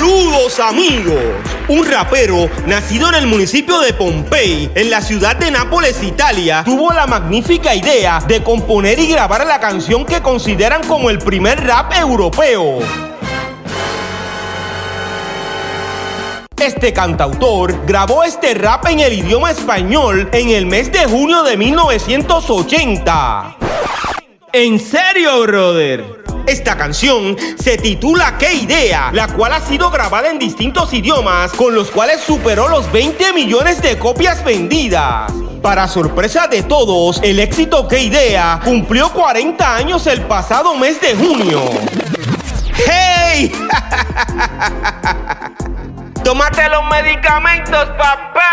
Saludos amigos. Un rapero nacido en el municipio de Pompey, en la ciudad de Nápoles, Italia, tuvo la magnífica idea de componer y grabar la canción que consideran como el primer rap europeo. Este cantautor grabó este rap en el idioma español en el mes de junio de 1980. ¿En serio, brother? Esta canción se titula ¿Qué idea? La cual ha sido grabada en distintos idiomas, con los cuales superó los 20 millones de copias vendidas. Para sorpresa de todos, el éxito ¿Qué idea? cumplió 40 años el pasado mes de junio. ¡Hey! Tómate los medicamentos, papá.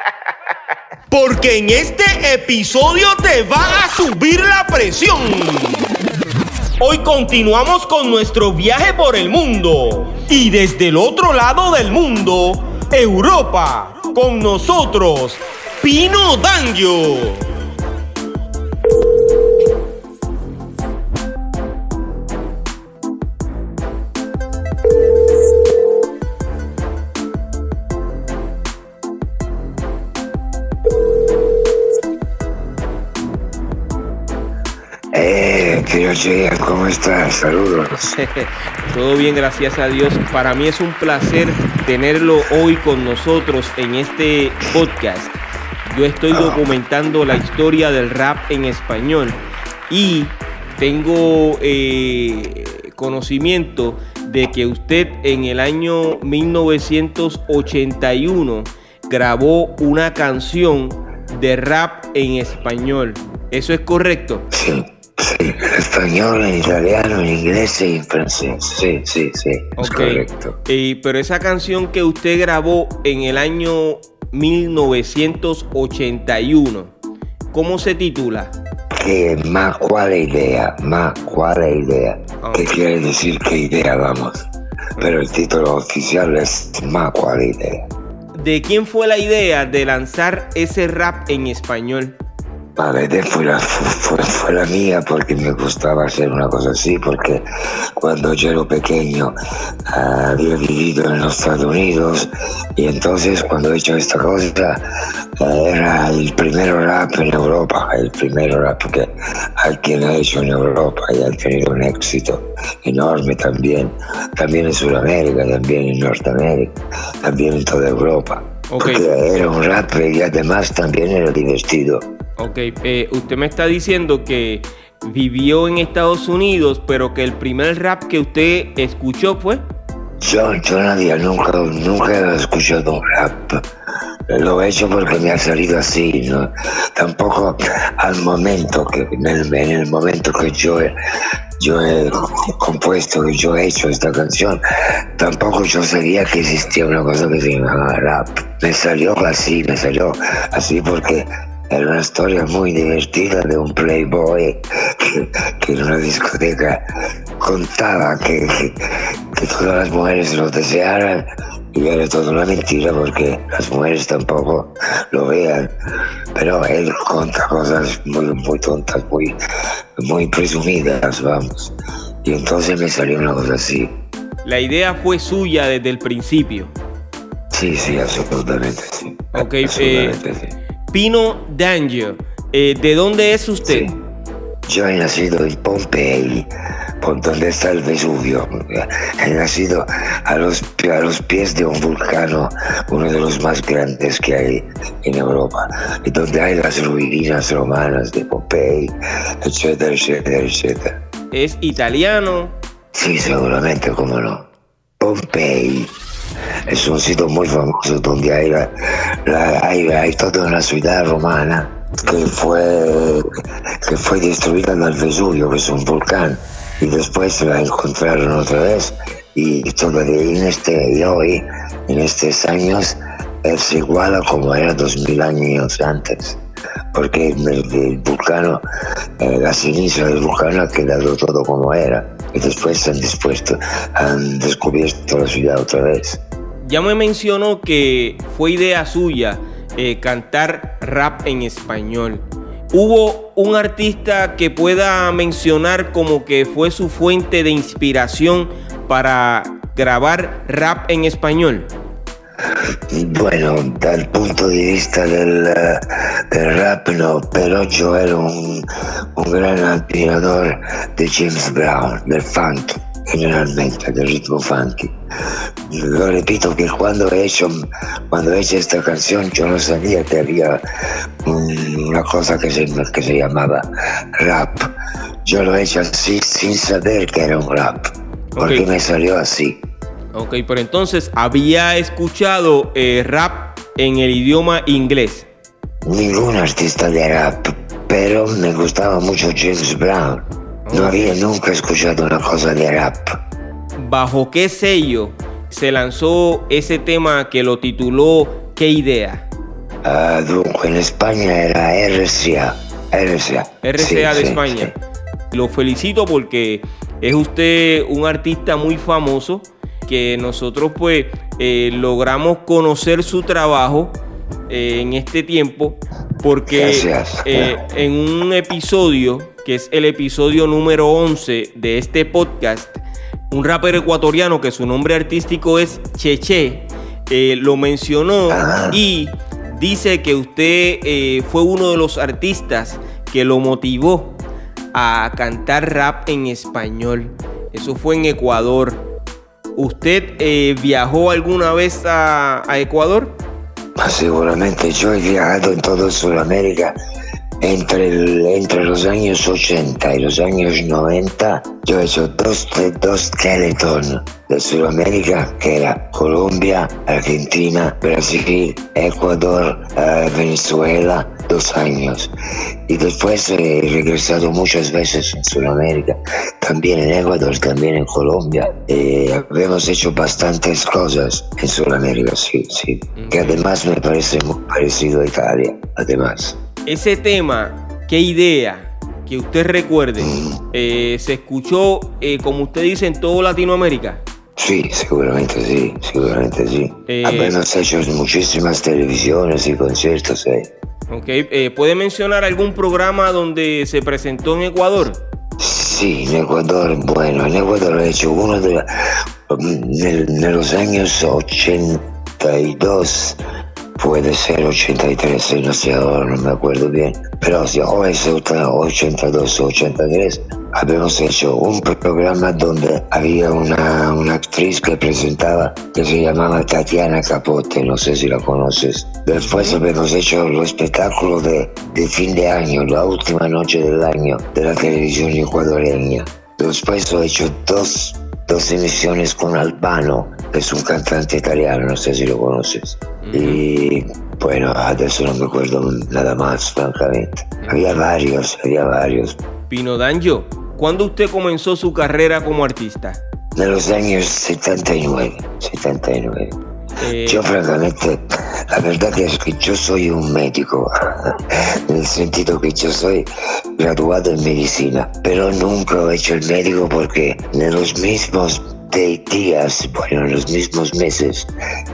Porque en este episodio te va a subir la presión. Hoy continuamos con nuestro viaje por el mundo. Y desde el otro lado del mundo, Europa, con nosotros, Pino Danjo. Cheyenne, ¿cómo estás? Saludos. Todo bien, gracias a Dios. Para mí es un placer tenerlo hoy con nosotros en este podcast. Yo estoy documentando la historia del rap en español y tengo eh, conocimiento de que usted en el año 1981 grabó una canción de rap en español. ¿Eso es correcto? Sí, sí, español, en italiano, en inglés y en francés. Sí, sí, sí, es correcto. Eh, pero esa canción que usted grabó en el año 1981, ¿cómo se titula? ¿Qué, ma cuál idea? Ma cuál idea? ¿Qué quiere decir qué idea, vamos? Pero el título oficial es ma cuál idea. ¿De quién fue la idea de lanzar ese rap en español? Vale, de fue la, fue, fue la mía porque me gustaba hacer una cosa así, porque cuando yo era pequeño ah, había vivido en los Estados Unidos y entonces cuando he hecho esta cosa eh, era el primer rap en Europa, el primer rap que alguien ha hecho en Europa y ha tenido un éxito enorme también, también en Sudamérica, también en Norteamérica, también en toda Europa. Porque era un rap y además también era divertido. Ok, eh, usted me está diciendo que vivió en Estados Unidos, pero que el primer rap que usted escuchó fue... Yo, yo nadie, nunca, nunca he escuchado rap. Lo he hecho porque me ha salido así, ¿no? Tampoco al momento, que en el, en el momento que yo yo he compuesto, que yo he hecho esta canción, tampoco yo sabía que existía una cosa que se llamaba rap. Me salió así, me salió así porque era una historia muy divertida de un playboy que, que en una discoteca contaba que, que, que todas las mujeres lo desearan y era toda una mentira porque las mujeres tampoco lo vean. Pero él cuenta cosas muy, muy tontas, muy, muy presumidas, vamos. Y entonces me salió una cosa así. La idea fue suya desde el principio. Sí, sí, absolutamente sí. Ok, eh, absolutamente sí. Pino Danger, eh, ¿de dónde es usted? Sí. Yo he nacido en Pompey, por donde está el Vesubio. He nacido a los, a los pies de un vulcano, uno de los más grandes que hay en Europa, y donde hay las ruinas romanas de Pompey, etcétera, etcétera, etcétera. ¿Es italiano? Sí, seguramente, cómo no. Pompey es un sitio muy famoso donde hay, la, toda una ciudad romana que fue, que fue destruida en el Vesubio, que es un volcán, y después la encontraron otra vez, y todavía en este, y hoy, en estos años, es igual a como era dos mil años antes, porque el, vulcano, eh, la ceniza del vulcano ha quedado todo como era, y después han descubierto la ciudad otra vez. Ya me mencionó que fue idea suya eh, cantar rap en español. ¿Hubo un artista que pueda mencionar como que fue su fuente de inspiración para grabar rap en español? Bueno, dal punto de vista del, del rap no, pero yo era un, un gran admirador de James Brown, del funk generalmente, del ritmo funky. Lo repito que cuando he hecho, cuando he hecho esta canción yo no sabía que había una cosa que se, que se llamaba rap. Yo lo he hecho así sin saber que era un rap, porque me salió así. Ok, pero entonces, ¿había escuchado eh, rap en el idioma inglés? Ningún artista de rap, pero me gustaba mucho James Brown. No había nunca escuchado una cosa de rap. ¿Bajo qué sello se lanzó ese tema que lo tituló ¿Qué idea? Ah, en España era RCA. RCA, RCA de España. Lo felicito porque es usted un artista muy famoso que nosotros pues eh, logramos conocer su trabajo eh, en este tiempo porque eh, en un episodio que es el episodio número 11 de este podcast un rapper ecuatoriano que su nombre artístico es Cheche lo mencionó ah. y dice que usted fue uno de los artistas que lo motivó a cantar rap en español. Eso fue en Ecuador ¿Usted eh, viajó alguna vez a, Ecuador? Ah, seguramente, yo he viajado en toda Sudamérica entre, los años 80 y los años 90. Yo he hecho dos, dos de Sudamérica, que era Colombia, Argentina, Brasil, Ecuador, eh, Venezuela, dos años. Y después he regresado muchas veces en Sudamérica, también en Ecuador, también en Colombia. Eh, hemos hecho bastantes cosas en Sudamérica, sí, sí. Que además me parece muy parecido a Italia, además. Ese tema, qué idea que usted recuerde, mm. eh, se escuchó, como usted dice, en toda Latinoamérica. Sí, seguramente sí, seguramente sí. Eh, Habemos hecho muchísimas televisiones y conciertos ahí. Ok, eh, ¿puede mencionar algún programa donde se presentó en Ecuador? Sí, en Ecuador, bueno, en Ecuador he hecho uno de, de los años 82 puede ser 83, no sé, ahora no me acuerdo bien, pero si o es 82 o 83, habíamos hecho un programa donde había una, una, actriz que presentaba que se llamaba Tatiana Capote, no sé si la conoces. Después habíamos hecho el espectáculo de, de fin de año, la última noche del año de la televisión ecuatoriana. Después he hecho dos, dos emisiones con Albano, que es un cantante italiano, no sé si lo conoces. Y bueno, adesso no me acuerdo nada más, francamente. Había varios, había varios. Pino Danjo, ¿cuándo usted comenzó su carrera como artista? En los años 79, 79. Eh, yo francamente, la verdad es que yo soy un médico, en el sentido que yo soy graduado en medicina, pero nunca he hecho el médico porque en los mismos días, bueno, en los mismos meses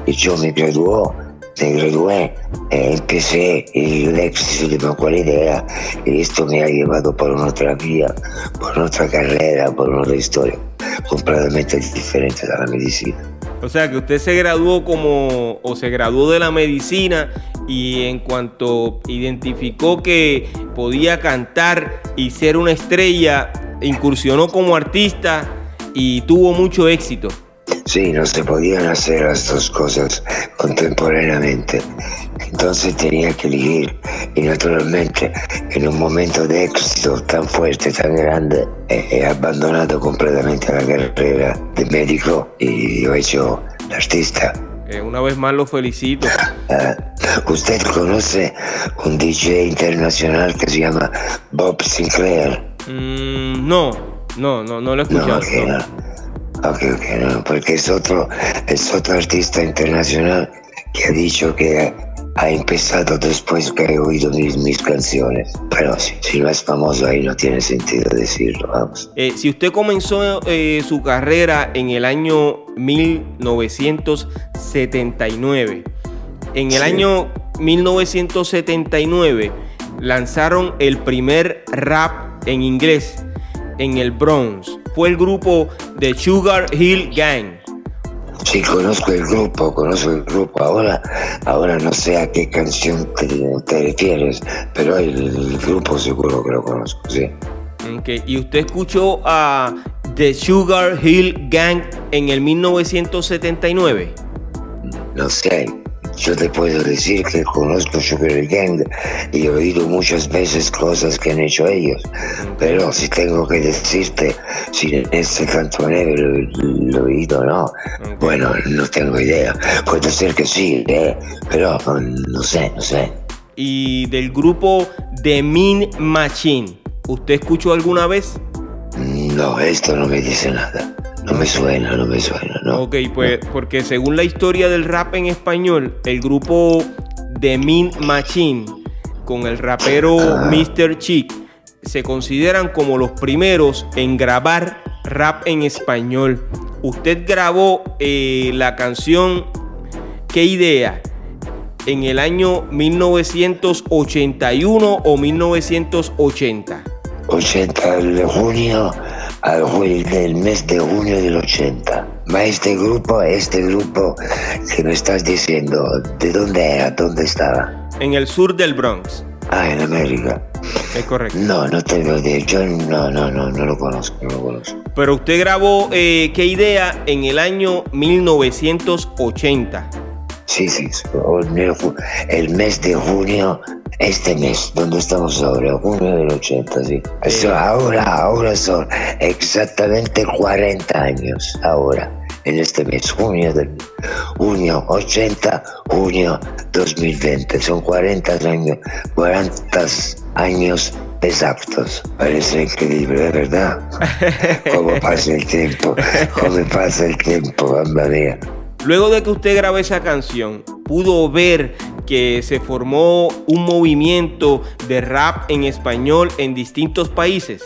que yo me graduó, me gradué, eh, empecé el éxito de mi idea y esto me ha llevado por otra vía, por otra carrera, por otra historia completamente diferente de la medicina. O sea que usted se graduó como o se graduó de la medicina y en cuanto identificó que podía cantar y ser una estrella, incursionó como artista y tuvo mucho éxito. Sí, no se podían hacer las dos cosas contemporáneamente. Entonces tenía que elegir. Y naturalmente, en un momento de éxito tan fuerte, tan grande, he, abandonado completamente la carrera de médico y he hecho de artista. Eh, una vez más lo felicito. Ah, ¿Usted conoce un DJ internacional que se llama Bob Sinclair? Mm, no, no, no, no lo he escuchado. No, Ok, ok, no, porque es otro, es otro artista internacional que ha dicho que ha empezado después que he oído mis, mis canciones. Pero si, si, no es famoso ahí no tiene sentido decirlo, vamos. Eh, si usted comenzó eh, su carrera en el año 1979, en el sí. año 1979 lanzaron el primer rap en inglés en el Bronx. Fue el grupo de Sugar Hill Gang. Sí, conozco el grupo, conozco el grupo. Ahora, ahora no sé a qué canción te, te refieres, pero el, el, grupo seguro que lo conozco, sí. Okay. ¿Y usted escuchó a The Sugar Hill Gang en el 1979? No sé, yo te puedo decir que conozco Sugar Gang y he oído muchas veces cosas que han hecho ellos. Pero si tengo que decirte si en este cantonero lo, lo, he oído o no, bueno, no tengo idea. Puede ser que sí, ¿eh? pero no sé, no sé. Y del grupo The Mean Machine, ¿usted escuchó alguna vez? No, esto no me dice nada. No me suena, no me suena, ¿no? Ok, pues porque según la historia del rap en español, el grupo The Mean Machine con el rapero ah. Mr. Chick se consideran como los primeros en grabar rap en español. Usted grabó eh, la canción ¿Qué idea? en el año 1981 o 1980. 80 de junio del mes de junio del 80. Ma este grupo, este grupo que me estás diciendo, ¿de dónde era? ¿Dónde estaba? En el sur del Bronx. Ah, en América. Es correcto. No, no tengo idea. Yo no, no, no, no lo conozco, no lo conozco. Pero usted grabó eh, ¿Qué idea? en el año 1980. Sí, sí, el mes de junio, este mes, donde estamos ahora, junio del 80, sí. Eso ahora, ahora son exactamente 40 años, ahora, en este mes, junio del junio 80, junio 2020, son 40 años, 40 años exactos. Parece increíble, ¿verdad? ¿Cómo pasa el tiempo? ¿Cómo pasa el tiempo, mamma mía? Luego de que usted grabó esa canción, pudo ver que se formó un movimiento de rap en español en distintos países.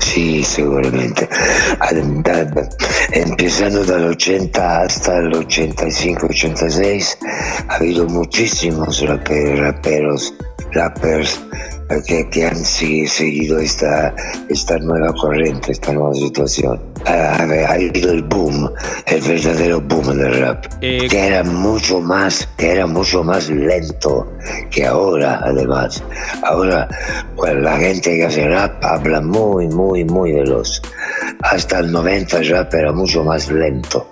Sí, seguramente. Empezando del 80 hasta el 85, 86, ha habido muchísimos raperos, raperos, rappers que, que han seguido esta, esta nueva corriente, esta nueva situación. Ha, ha habido el boom, el verdadero boom del rap, eh, que era mucho más, que era mucho más lento que ahora, además. Ahora, pues, la gente que hace rap habla muy, muy, muy veloz. Hasta el 90 el rap era mucho más lento.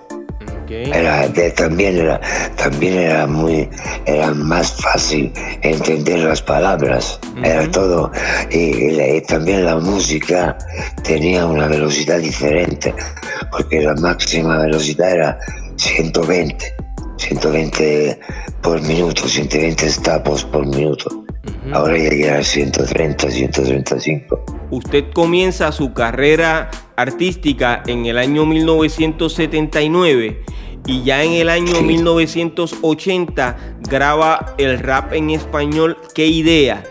Era, de, también, era, también era muy era más fácil entender las palabras. Uh -huh. Era todo. Y, y, y, también la música tenía una velocidad diferente, porque la máxima velocidad era 120. 120 por minuto, 120 estapos por minuto. Uh -huh. Ahora ya llega a 130, 135. Usted comienza su carrera artística en el año 1979 y ya en el año sí. 1980 graba el rap en español ¿Qué idea?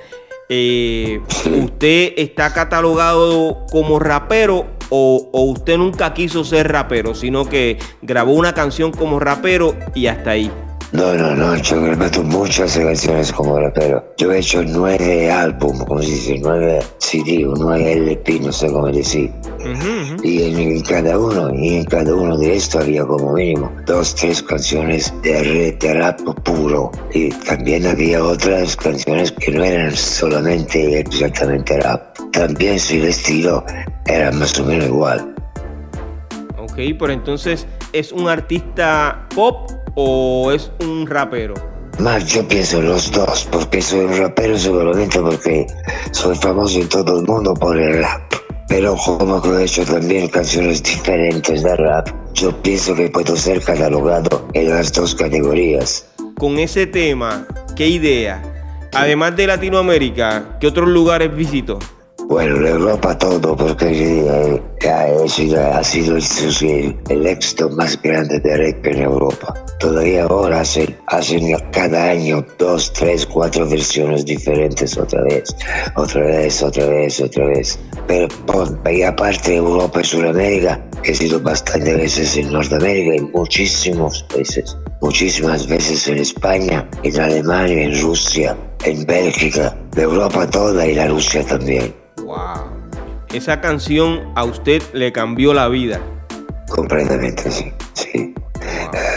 Eh, ¿Usted está catalogado como rapero o, o, usted nunca quiso ser rapero, sino que grabó una canción como rapero y hasta ahí? No, no, no, yo he hecho muchas canciones como rapero. Yo he hecho nueve álbumes, como se dice, nueve CD o nueve LP, no sé cómo decir. Uh -huh. Y en cada uno, y en cada uno de estos había como mínimo dos, tres canciones de, de rap puro. Y también había otras canciones que no eran solamente exactamente rap. También su estilo era más o menos igual. Ok, pero entonces es un artista pop o es un rapero? Más yo pienso los dos, porque soy un rapero seguramente porque soy famoso en todo el mundo por el rap. Pero como he hecho también canciones diferentes de rap, yo pienso que puedo ser catalogado en las dos categorías. Con ese tema, qué idea? Además de Latinoamérica, ¿qué otros lugares visitó? Bueno, la Europa todo, porque ha sido, el, éxito más grande de rap en Europa. Todavía ahora hacen, hacen cada año dos, tres, cuatro versiones diferentes otra vez, otra vez, otra vez, otra vez. Pero y aparte Europa y Sudamérica, he sido bastantes veces en Norteamérica y muchísimas veces, muchísimas veces en España, en Alemania, en Rusia, en Bélgica, de Europa toda y la Rusia también. Wow. Esa canción a usted le cambió la vida. Completamente, sí. sí.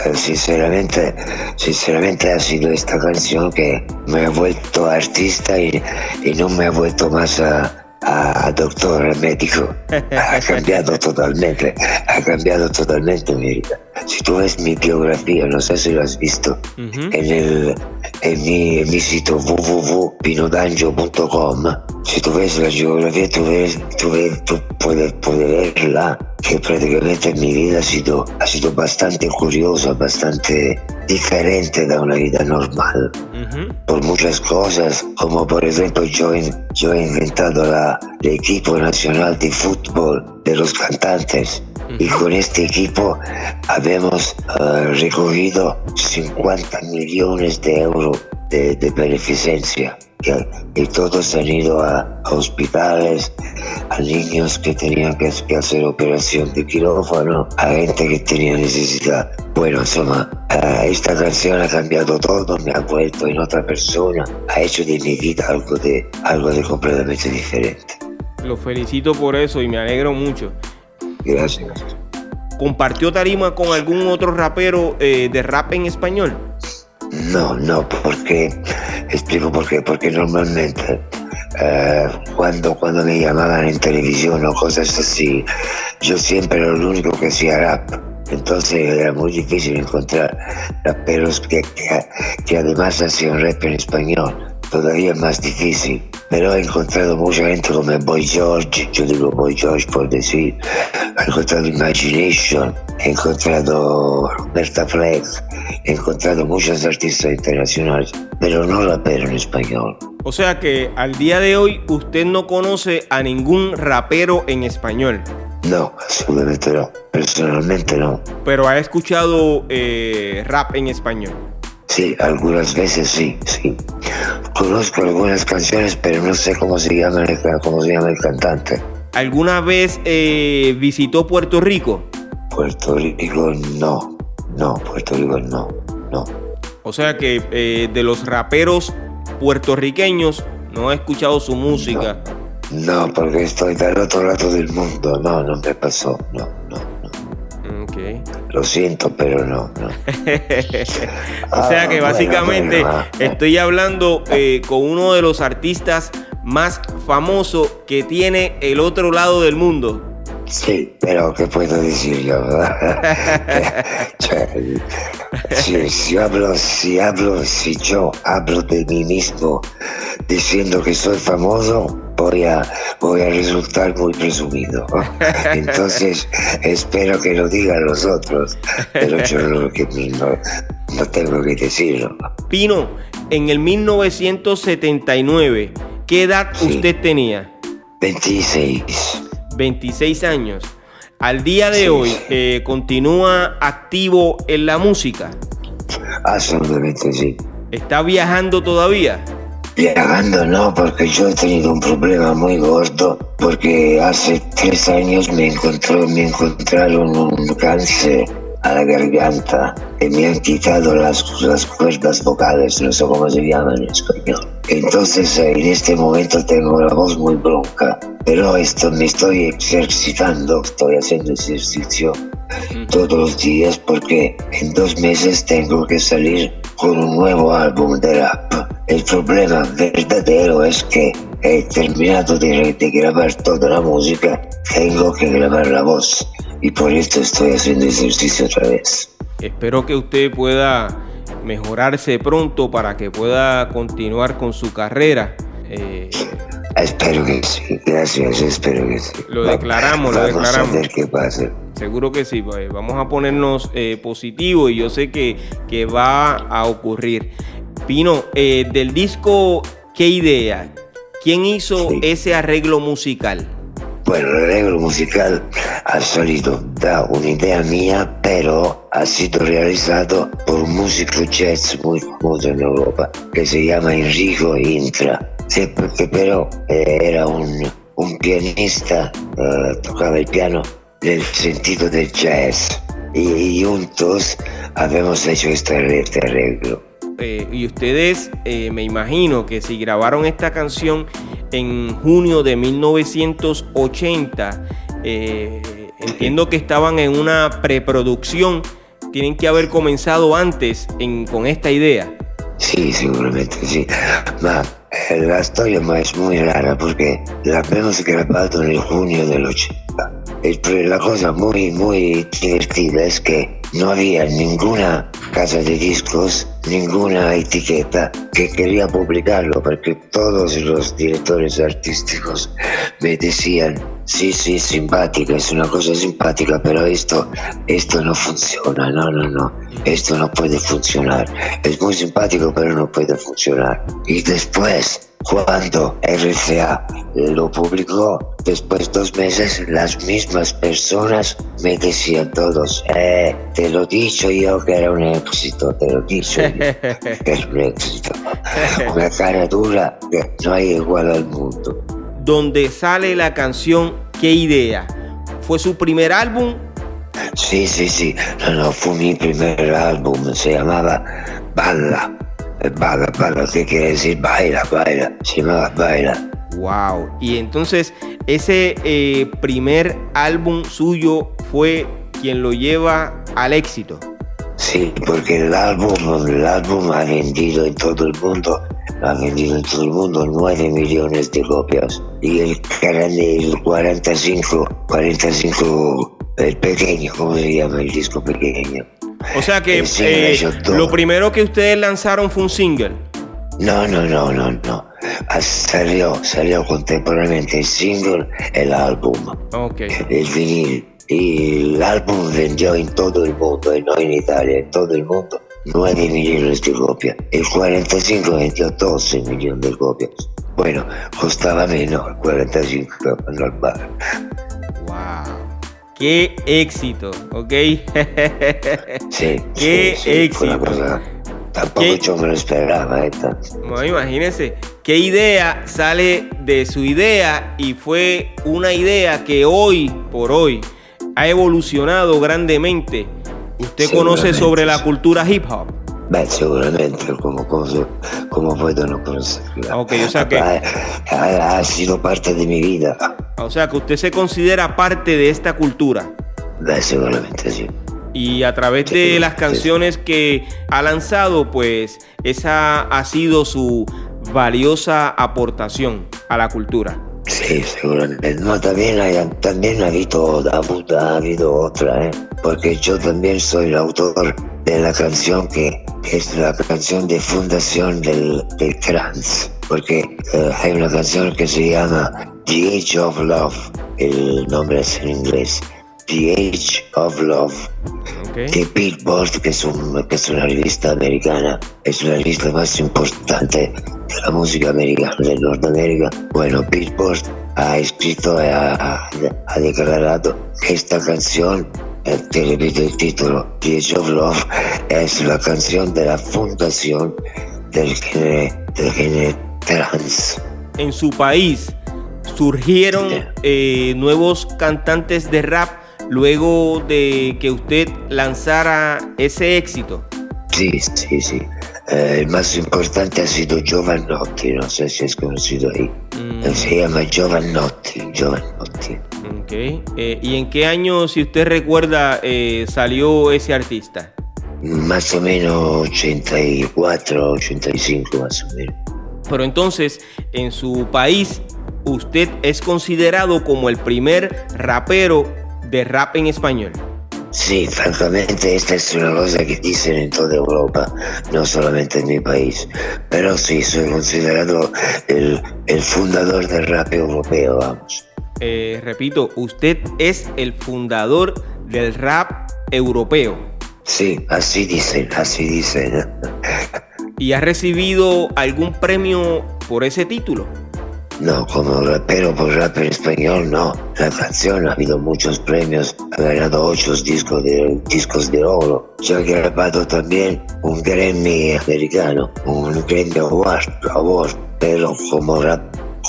Uh, sinceramente, sinceramente ha sido esta canción que me ha vuelto artista y, y no me ha vuelto más a, a, doctor médico. Ha cambiado totalmente, ha cambiado totalmente mi vida. Si tú ves mi biografía, no sé si lo has visto, en, el, en, mi, en mi sitio www.pinodanjo.com, si tú ves la biografía, tú, ves, tú, ves, tú puedes, puedes verla que prácticamente mi vida ha sido, ha sido bastante curiosa, bastante diferente de una vida Por muchas cosas, como por ejemplo yo, yo he inventado la, el equipo nacional de fútbol de los cantantes. Y con este equipo habemos uh, recogido 50 millones de euros de, de beneficencia y todos han ido a, hospitales, a niños que tenían que, hacer operación de quirófano, a gente que tenía necesidad. Bueno, insomma, esta canción ha cambiado todo, me ha vuelto en otra persona, ha hecho de mi vida algo de, algo de completamente diferente. Lo felicito por eso y me alegro mucho. Gracias. ¿Compartió tarima con algún otro rapero eh, de rap en español? No, no, porque explico por qué, porque normalmente eh, cuando, cuando me llamaban en televisión o cosas así, yo siempre era el único que hacía rap. Entonces era muy difícil encontrar raperos que, que, que además hacían rap en español todavía más difícil. Pero he encontrado mucha gente como Boy George, yo digo Boy George por decir, he encontrado Imagination, he encontrado Roberta Fleck, he encontrado muchos artistas internacionales, pero no rapero en español. O sea que al día de hoy usted no conoce a ningún rapero en español. No, absolutamente no. Personalmente no. Pero ha escuchado eh, rap en español. Sí, algunas veces sí, sí. Conozco algunas canciones, pero no sé cómo se llama el, cómo se llama el cantante. ¿Alguna vez eh, visitó Puerto Rico? Puerto Rico no, no, Puerto Rico no, no. O sea que eh, de los raperos puertorriqueños no he escuchado su música. No, no, porque estoy del otro lado del mundo, no, no me pasó, no, no. Lo siento, pero no. o sea que ah, básicamente estoy hablando eh, con uno de los artistas más famosos que tiene el otro lado del mundo. Sí, pero ¿qué puedo decir yo? si, hablo, si hablo, si yo hablo de mí mismo diciendo que soy famoso, voy a, voy a resultar muy presumido. Entonces, espero que lo digan los otros, pero yo no, no tengo que decirlo. Pino, en el 1979, ¿qué edad usted tenía? 26. 26 años. Al día de hoy, eh, ¿continúa activo en la música? Absolutamente sí. ¿Está viajando todavía? Viajando no, porque yo he tenido un problema muy gordo, porque hace tres años me, encontró, me encontraron un cáncer a la garganta y me han quitado las, las cuerdas vocales, no sé cómo se llaman en español. Entonces en este momento tengo la voz muy bronca, pero esto me estoy ejercitando, estoy haciendo ejercicio todos los días porque en dos meses tengo que salir con un nuevo álbum de rap. El problema verdadero es que he terminado de, grabar toda la música, tengo que grabar la voz y por esto estoy haciendo ejercicio otra vez. Espero que usted pueda mejorarse pronto para que pueda continuar con su carrera. Eh, espero que sí, gracias, espero que sí. Lo declaramos, lo declaramos. A ver qué pasa. Seguro que sí, pues, vamos a ponernos eh, positivos y yo sé que, que va a ocurrir. Pino, eh, del disco ¿Qué idea? ¿Quién hizo ese arreglo musical? Bueno, el arreglo musical ha salido da una idea mía, pero ha sido realizado por un músico jazz muy famoso en Europa, que se llama Enrico Intra. Sí, porque pero eh, era un, un pianista, uh, tocaba el piano nel sentido del jazz. Y, juntos habíamos hecho este arreglo. Eh, y ustedes, eh, me imagino que si grabaron esta canción en junio de 1980, eh, entiendo que estaban en una preproducción, tienen que haber comenzado antes con esta idea. Sí, seguramente sí. Ma la storia es muy rara porque la habíamos grabado en junio del 80. La cosa muy, muy divertida es que no había ninguna casa de discos, ninguna etiqueta que quería publicarlo, porque todos los directores artísticos me decían, sí, sí, simpática, es una cosa simpática, pero esto, esto no funciona, no, no, no, esto no puede funcionar. Es muy simpático, pero no puede funcionar. Y después cuando RCA lo publicó, después de dos meses, las mismas personas me decían todos, eh, te lo he dicho yo que era un éxito, te lo dicho yo que era un éxito. Una cara dura que no hay igual al mundo. Donde sale la canción ¿Qué idea? ¿Fue su primer álbum? Sí, sí, sí. No, no, fue mi primer álbum. Se llamaba Balla. Baila, baila, ¿qué quiere decir? Baila, baila, llama Baila. Wow, y entonces ese eh, primer álbum suyo fue quien lo lleva al éxito. Sí, porque el álbum, el álbum ha vendido en todo el mundo, ha vendido en todo el mundo 9 millones de copias. Y el, el 45, 45, el pequeño, ¿cómo se llama el disco pequeño? O sea que eh, lo primero que ustedes lanzaron fue un single. No, no, no, no, no. Ah, salió, salió contemporáneamente el single, el álbum, okay. el vinil. Y el álbum vendió en todo el mundo, no en Italia, en todo el mundo, 9 millones de copias. El 45 vendió 12 millones de copias. Bueno, costaba menos el 45 normal. Qué éxito, ¿ok? sí. Qué éxito. tampoco yo me lo esperaba. Esta. No, imagínense, qué idea sale de su idea y fue una idea que hoy por hoy ha evolucionado grandemente. ¿Usted conoce sobre la cultura hip hop? Beh, seguramente, como, como, como puedo no conocerla. Ok, o sea que... Ha, ha, ha sido parte de mi vida. O sea que usted se considera parte de esta cultura. seguramente sí. Y a través de las canciones que ha lanzado, pues esa ha sido su valiosa aportación a la cultura. Sí, seguramente. No, también, hay, también ha, habido, ha, habido otra, ¿eh? porque yo también soy el autor de la canción que, es la canción de fundación del, del trans, porque eh, hay una canción que se llama The Age of Love, el nombre es en inglés, The Age of Love. Okay. Que Billboard, que es, un, que es una revista americana, es una revista más importante de la música americana de Norteamérica. Bueno, Billboard ha escrito ha, ha declarado que esta canción te repito el título, The Age of Love, es la canción de la fundación del género, del género trans. En su país, surgieron eh, nuevos cantantes de rap luego de que usted lanzara ese éxito. Sí, sí, sí. Eh, el más importante ha sido Giovanotti, no sé si es conocido ahí. Mm. Se llama Giovanotti, Giovanotti. Okay. Eh, ¿Y en qué año, si usted recuerda, salió ese artista? Más o menos 84, 85 más o menos. Pero entonces, en su país usted es considerado como el primer rapero de rap en español. Sí, francamente esta es una cosa que dicen en toda Europa, no solamente en mi país. Pero sí, soy considerado el, fundador del rap europeo, vamos. Eh, repito, usted es el fundador del rap europeo. Sí, así dicen, así dicen. ¿Y ha recibido algún premio por ese título? No, como rapero por rap en español, no. La canción ha habido muchos premios, ha ganado ocho discos de, discos de oro. Yo he grabado también un Grammy americano, un Grammy Award, pero como, rap,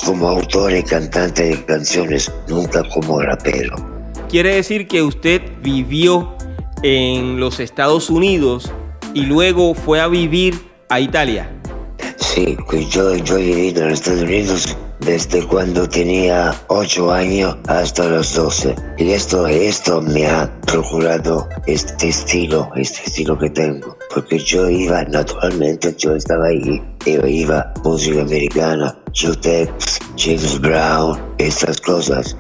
como autor y cantante de canciones, nunca como rapero. Quiere decir que usted vivió en los Estados Unidos y luego fue a vivir a Italia. Sí, pues yo, yo he vivido en Estados Unidos desde cuando tenía 8 años hasta los 12. Y esto, esto me ha procurado este estilo, este estilo que tengo. Porque yo iba, naturalmente, yo estaba ahí. Yo iba música americana, Tex, James Brown, estas cosas.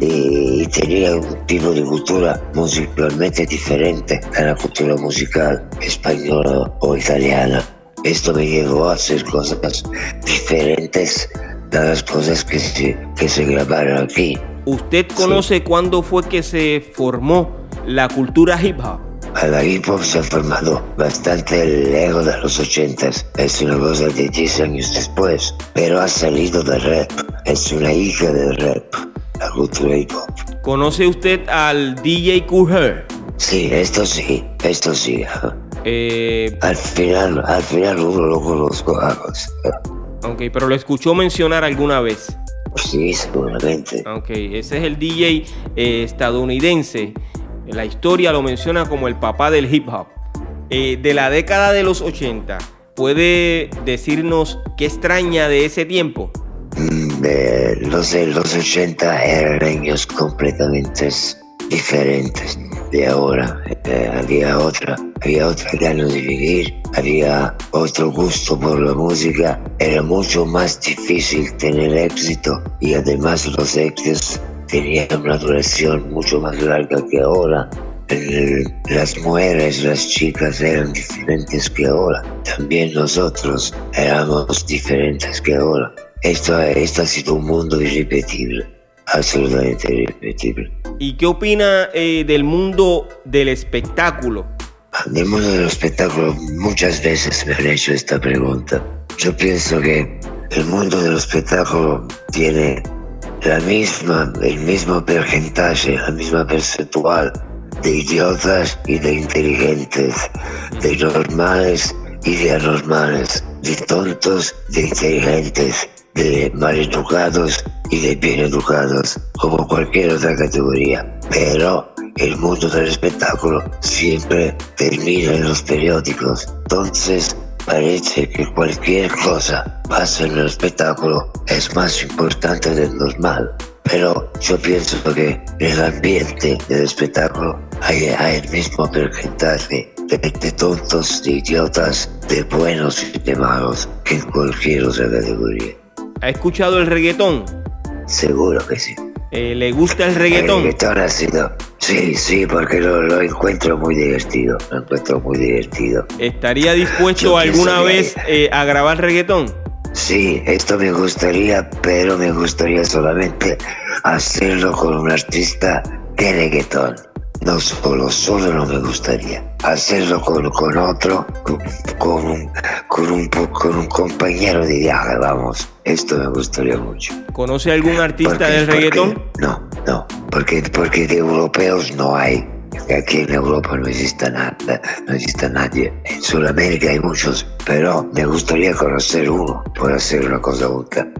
y tenía un tipo de cultura musicalmente diferente a la cultura musical española o italiana. Esto me llevó a hacer cosas diferentes de las cosas que se, que se grabaron aquí. ¿Usted conoce cuándo fue que se formó la cultura hip hop? La hip hop se ha formado bastante lejos de los ochentas. Es una cosa de 10 años después. Pero ha salido del rap. Es una hija del rap. La cultura hip hop. ¿Conoce usted al DJ Cool Sí, esto sí. Esto sí. Eh, al final, al final uno lo conozco. Ok, pero lo escuchó mencionar alguna vez. Sí, seguramente. Ok, ese es el DJ eh, estadounidense. La historia lo menciona como el papá del hip hop. Eh, de la década de los 80, ¿puede decirnos qué extraña de ese tiempo? Mm, los, los 80 eran años completamente diferentes de ahora. Eh, había otra, había otra ganas de vivir, había otro gusto por la música. Era mucho más difícil tener éxito y además los éxitos tenían una duración mucho más larga que ahora. las mujeres, las chicas eran diferentes que ahora. También nosotros éramos diferentes que ahora. Esto, esto ha sido un mundo irrepetible absolutamente irrepetible. ¿Y qué opina eh, del mundo del espectáculo? Del mundo del espectáculo muchas veces me han hecho esta pregunta. Yo pienso que el mundo del espectáculo tiene la misma, el mismo porcentaje, la misma percentual de idiotas y de inteligentes, de normales y de anormales, de tontos, de inteligentes, de maleducados y de bien educados, como cualquier otra categoría. Pero el mundo del espectáculo siempre termina en los periódicos. Entonces, parece que cualquier cosa pasa en el espectáculo es más importante del normal. Pero yo pienso que en el ambiente del espectáculo hay, el mismo porcentaje de, de, tontos, de idiotas, de buenos y de malos que en cualquier otra categoría. ¿Ha escuchado el reggaetón? Seguro que sí. Eh, ¿Le gusta el reggaetón? El reggaetón ha sido. Sí, sí, porque lo, encuentro muy divertido. Lo encuentro muy divertido. ¿Estaría dispuesto alguna vez eh, a grabar reggaetón? Sí, esto me gustaría, pero me gustaría solamente hacerlo con un artista de reggaetón. No solo, solo no me gustaría. Hacerlo con, con otro, con, un, con, un, con un compañero de viaje, vamos. Esto me gustaría mucho. ¿Conoce algún artista del reggaetón? no, no, porque, porque de europeos no hay. Aquí en Europa no existe nada, no existe nadie. En Sudamérica hay muchos, pero me gustaría conocer uno por hacer una cosa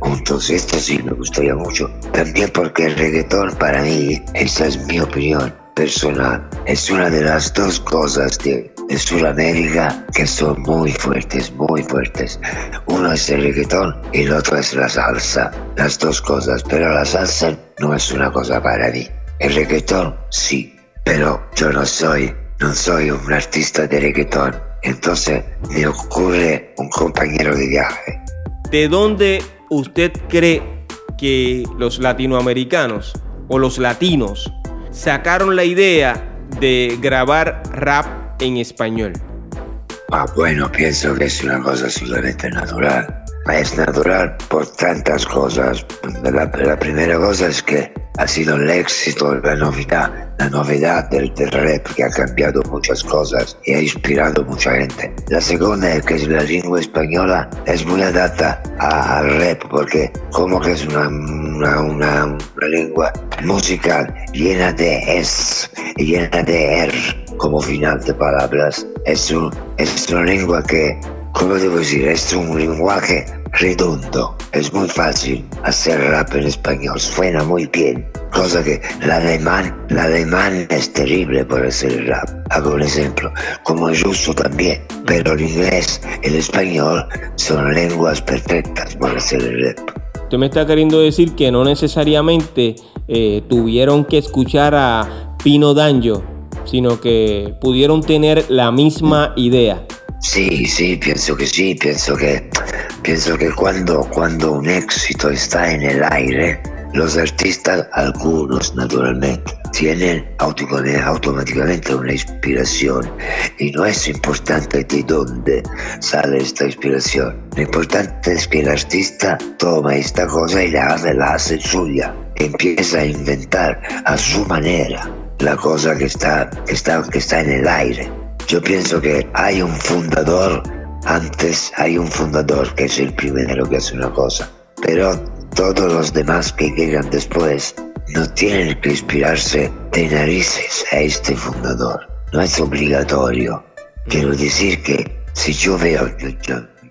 juntos. Esto sí me gustaría mucho. También porque el reggaetón para mí, esa es mi opinión, personal es una de las dos cosas de, de Sudamérica que son muy fuertes, muy fuertes. Uno es el reggaetón y el otro es la salsa. Las dos cosas, pero la salsa no es una cosa para mí. El reggaetón sí, pero yo no soy, no soy un artista de reggaetón. Entonces me ocurre un compañero de viaje. ¿De dónde usted cree que los latinoamericanos o los latinos sacaron la idea de grabar rap en español? Ah, bueno, pienso que es una cosa absolutamente natural. Es natural por tantas cosas. La, la primera cosa es que ha sido el éxito, la novedad, la novedad del, del, rap que ha cambiado muchas cosas y ha inspirado mucha gente. La segunda es que la lengua española es muy adapta al rap porque como que es una, una, una, una lengua musical llena de es, llena de er como final de palabras. Es, un, es una lengua que ¿cómo debo decir? Es un lenguaje redondo. Es muy fácil hacer rap en español. Suena muy bien. Cosa que el alemán, el alemán es terrible por hacer rap. Hago un ejemplo. Como el ruso también. Pero el inglés, el español son lenguas perfectas para hacer el rap. Usted me está queriendo decir que no necesariamente eh, tuvieron que escuchar a Pino Danjo, sino que pudieron tener la misma idea. Sí, sí, pienso que sí, pienso que, pienso que cuando, un éxito está en el aire, los artistas, algunos naturalmente, tienen automáticamente una inspiración y no es importante de dónde sale esta inspiración. Lo importante es que el artista toma esta cosa y la hace, la hace suya, empieza a inventar a su manera la cosa que está, que está, que está en el aire. Yo pienso que hay un fundador, antes hay un fundador que es el primero que hace una cosa, pero todos los demás que llegan después no tienen que inspirarse de narices a este fundador. No es obligatorio. Quiero decir que si yo veo,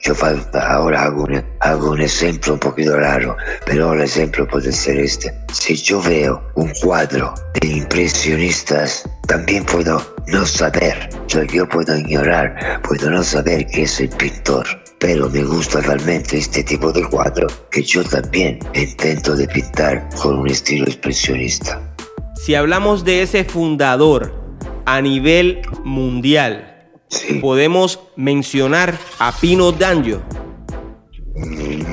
yo, yo ahora hago un, hago un ejemplo un poquito raro, pero el ejemplo puede ser este. Si yo veo un cuadro de impresionistas, también puedo no saber, yo, yo puedo ignorar, puedo no saber que es el pintor, pero me gusta realmente este tipo de cuadro que yo también intento de pintar con un estilo expresionista. Si hablamos de ese fundador a nivel mundial, podemos mencionar a Pino Danjo.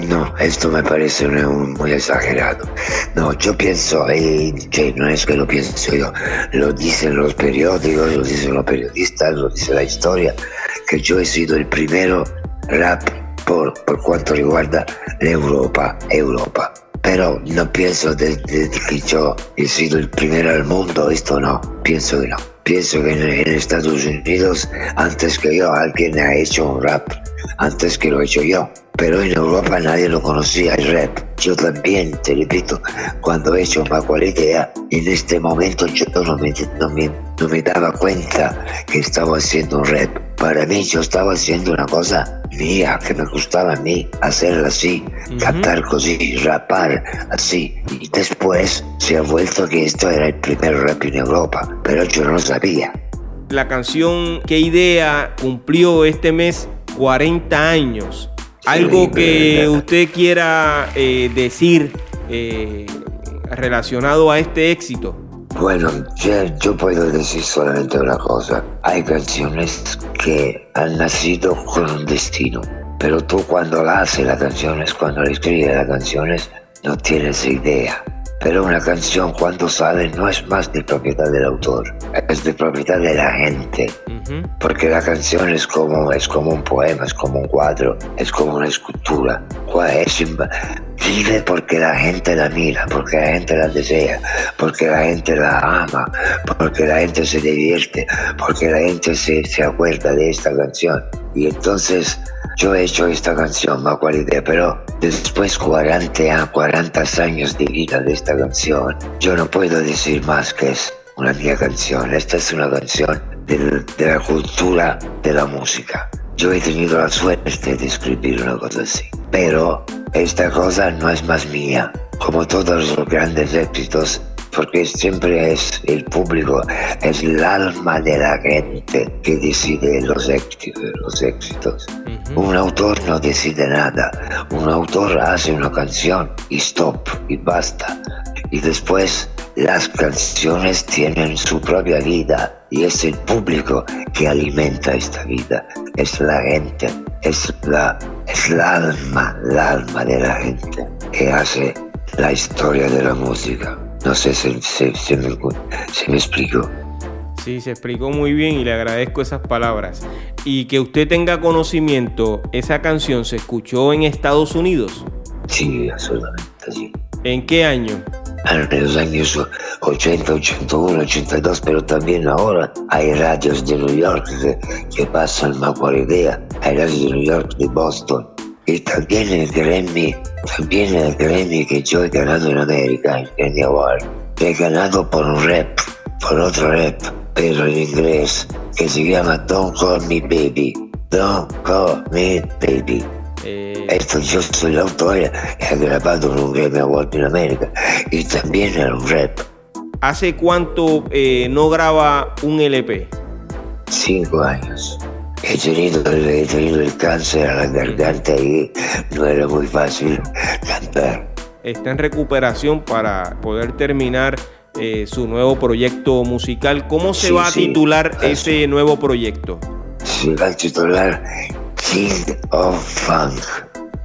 No, esto me parece muy exagerado. No, yo pienso, eh, que no es que lo pienso yo, lo dicen los periódicos, lo dicen los periodistas, lo dice la historia, que yo he sido el primero rap por, por cuanto riguarda Europa, Europa. Pero no pienso de, que yo he sido el primero al mundo, esto no, pienso que no. Pienso que en, Estados Unidos, antes que yo, alguien ha hecho un rap, antes que lo he hecho yo. Pero en Europa nadie lo conocía el rap. Yo también, te repito, cuando he hecho idea, en este momento yo no me, no me, no me daba cuenta que estaba haciendo un rap. Para mí yo estaba haciendo una cosa mía, que me gustaba a mí hacerla así, cantar así, rapar así. Y después se ha vuelto que esto era el primer rap en Europa, pero yo no lo sabía. La canción ¿Qué idea? cumplió este mes 40 años. Algo que usted quiera eh, decir eh, relacionado a este éxito. Bueno, yo, puedo decir solamente una cosa. Hay canciones que han nacido con un destino, pero tú cuando la haces las canciones, cuando la escribes las canciones, no tienes idea. Pero una canción cuando sale no es más de propiedad del autor, es de propiedad de la gente. Porque la canción es como, es como un poema, es como un cuadro, es como una escultura. Es, vive porque la gente la mira, porque la gente la desea, porque la gente la ama, porque la gente se divierte, porque la gente se, se acuerda de esta canción. Y entonces yo he hecho esta canción, me idea, pero después 40, 40 años de vida de esta canción, yo no puedo decir más que es una mía canción. Esta es una canción de, de la cultura de la música. Yo he tenido la suerte de escribir una cosa así, pero esta cosa no es más mía. Como todos los grandes éxitos, porque siempre es el público, es el alma de la gente que decide los éxitos. Los éxitos. Un autor no decide nada, un autor hace una canción y stop y basta. Y después las canciones tienen su propia vida y es el público que alimenta esta vida, es la gente, es la es el alma, el alma de la gente que hace la historia de la música. No sé si, me, explico. Sí, se explicó muy bien y le agradezco esas palabras. Y que usted tenga conocimiento, esa canción se escuchó en Estados Unidos. Sí, absolutamente, sí. ¿En qué año? En los años 80, 81, 82, pero también ahora hay radios de New York que, que pasan más idea. Hay radios de New York, de Boston. Y también el Grammy, también el Grammy que yo he ganado en América, el Grammy Award. He ganado por un rap, por otro rap, pero en inglés, que se llama Don't Call Me Baby. Don't Call Me Baby. Eh, Esto yo soy la autora, he grabado en un Grammy Award en América y también era un rap. ¿Hace cuánto eh, no graba un LP? Cinco años. He tenido, he tenido el cáncer a la garganta y no era muy fácil cantar. Está en recuperación para poder terminar eh, su nuevo proyecto musical. ¿Cómo se Sí, va a titular ese nuevo proyecto? Se va a titular King of Funk.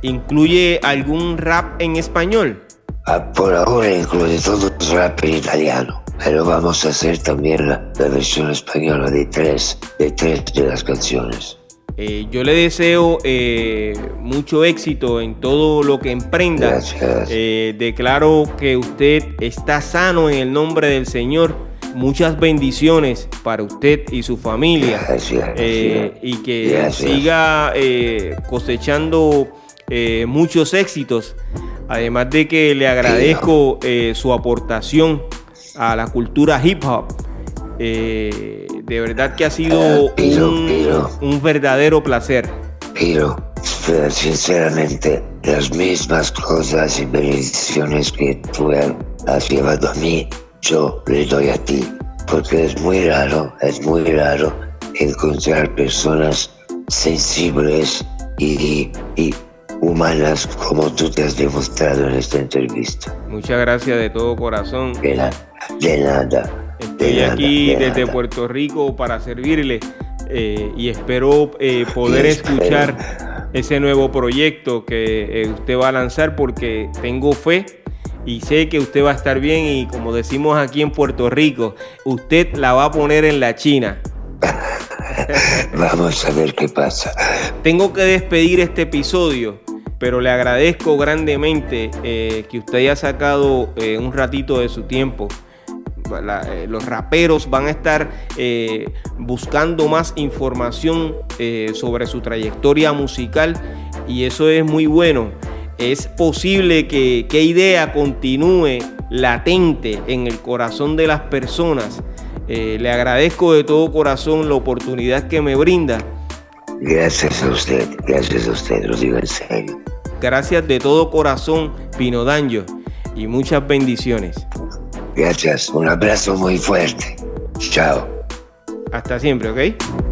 ¿Incluye algún rap en español? Ah, Por ahora incluye todo el rap en italiano, pero vamos a hacer también la, la versión española de tres, de tres de las canciones. Eh, yo le deseo eh, mucho éxito en todo lo que emprenda. Gracias. Eh, declaro que usted está sano en el nombre del Señor. Muchas bendiciones para usted y su familia. Gracias. Eh, y que Gracias. siga eh, cosechando eh, muchos éxitos. Además de que le agradezco su aportación a la cultura hip hop. De verdad que ha sido un, un verdadero placer. Pero, sinceramente, las mismas cosas y bendiciones que tú has llevado a mí, yo le doy a ti. Porque es muy raro, es muy raro encontrar personas sensibles y, y humanas como tú te has demostrado en esta entrevista. Muchas gracias de todo corazón. De, na- de nada. Estoy de nada, aquí de desde nada. Puerto Rico para servirle eh, y espero eh, poder Y espero- escuchar ese nuevo proyecto que eh, usted va a lanzar porque tengo fe y sé que usted va a estar bien y como decimos aquí en Puerto Rico, usted la va a poner en la China. Vamos a ver qué pasa. Tengo que despedir este episodio, pero le agradezco grandemente eh, que usted haya sacado eh, un ratito de su tiempo. La- eh, los raperos van a estar eh, buscando más información eh, sobre su trayectoria musical y eso es muy bueno. Es posible que, que idea continúe latente en el corazón de las personas. Eh, le agradezco de todo corazón la oportunidad que me brinda. Gracias a usted, gracias a usted, lo digo en serio. Gracias de todo corazón, Pino Danjo, y muchas bendiciones. Gracias, un abrazo muy fuerte. Chao. Hasta siempre, ¿ok?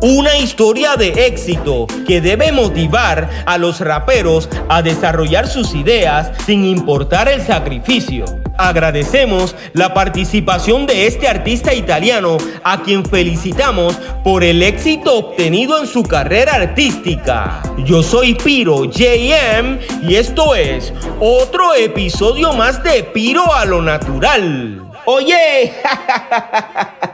Una historia de éxito que debe motivar a los raperos a desarrollar sus ideas sin importar el sacrificio. Agradecemos la participación de este artista italiano a quien felicitamos por el éxito obtenido en su carrera artística. Yo soy Piro JM y esto es otro episodio más de Piro a lo natural. Oye,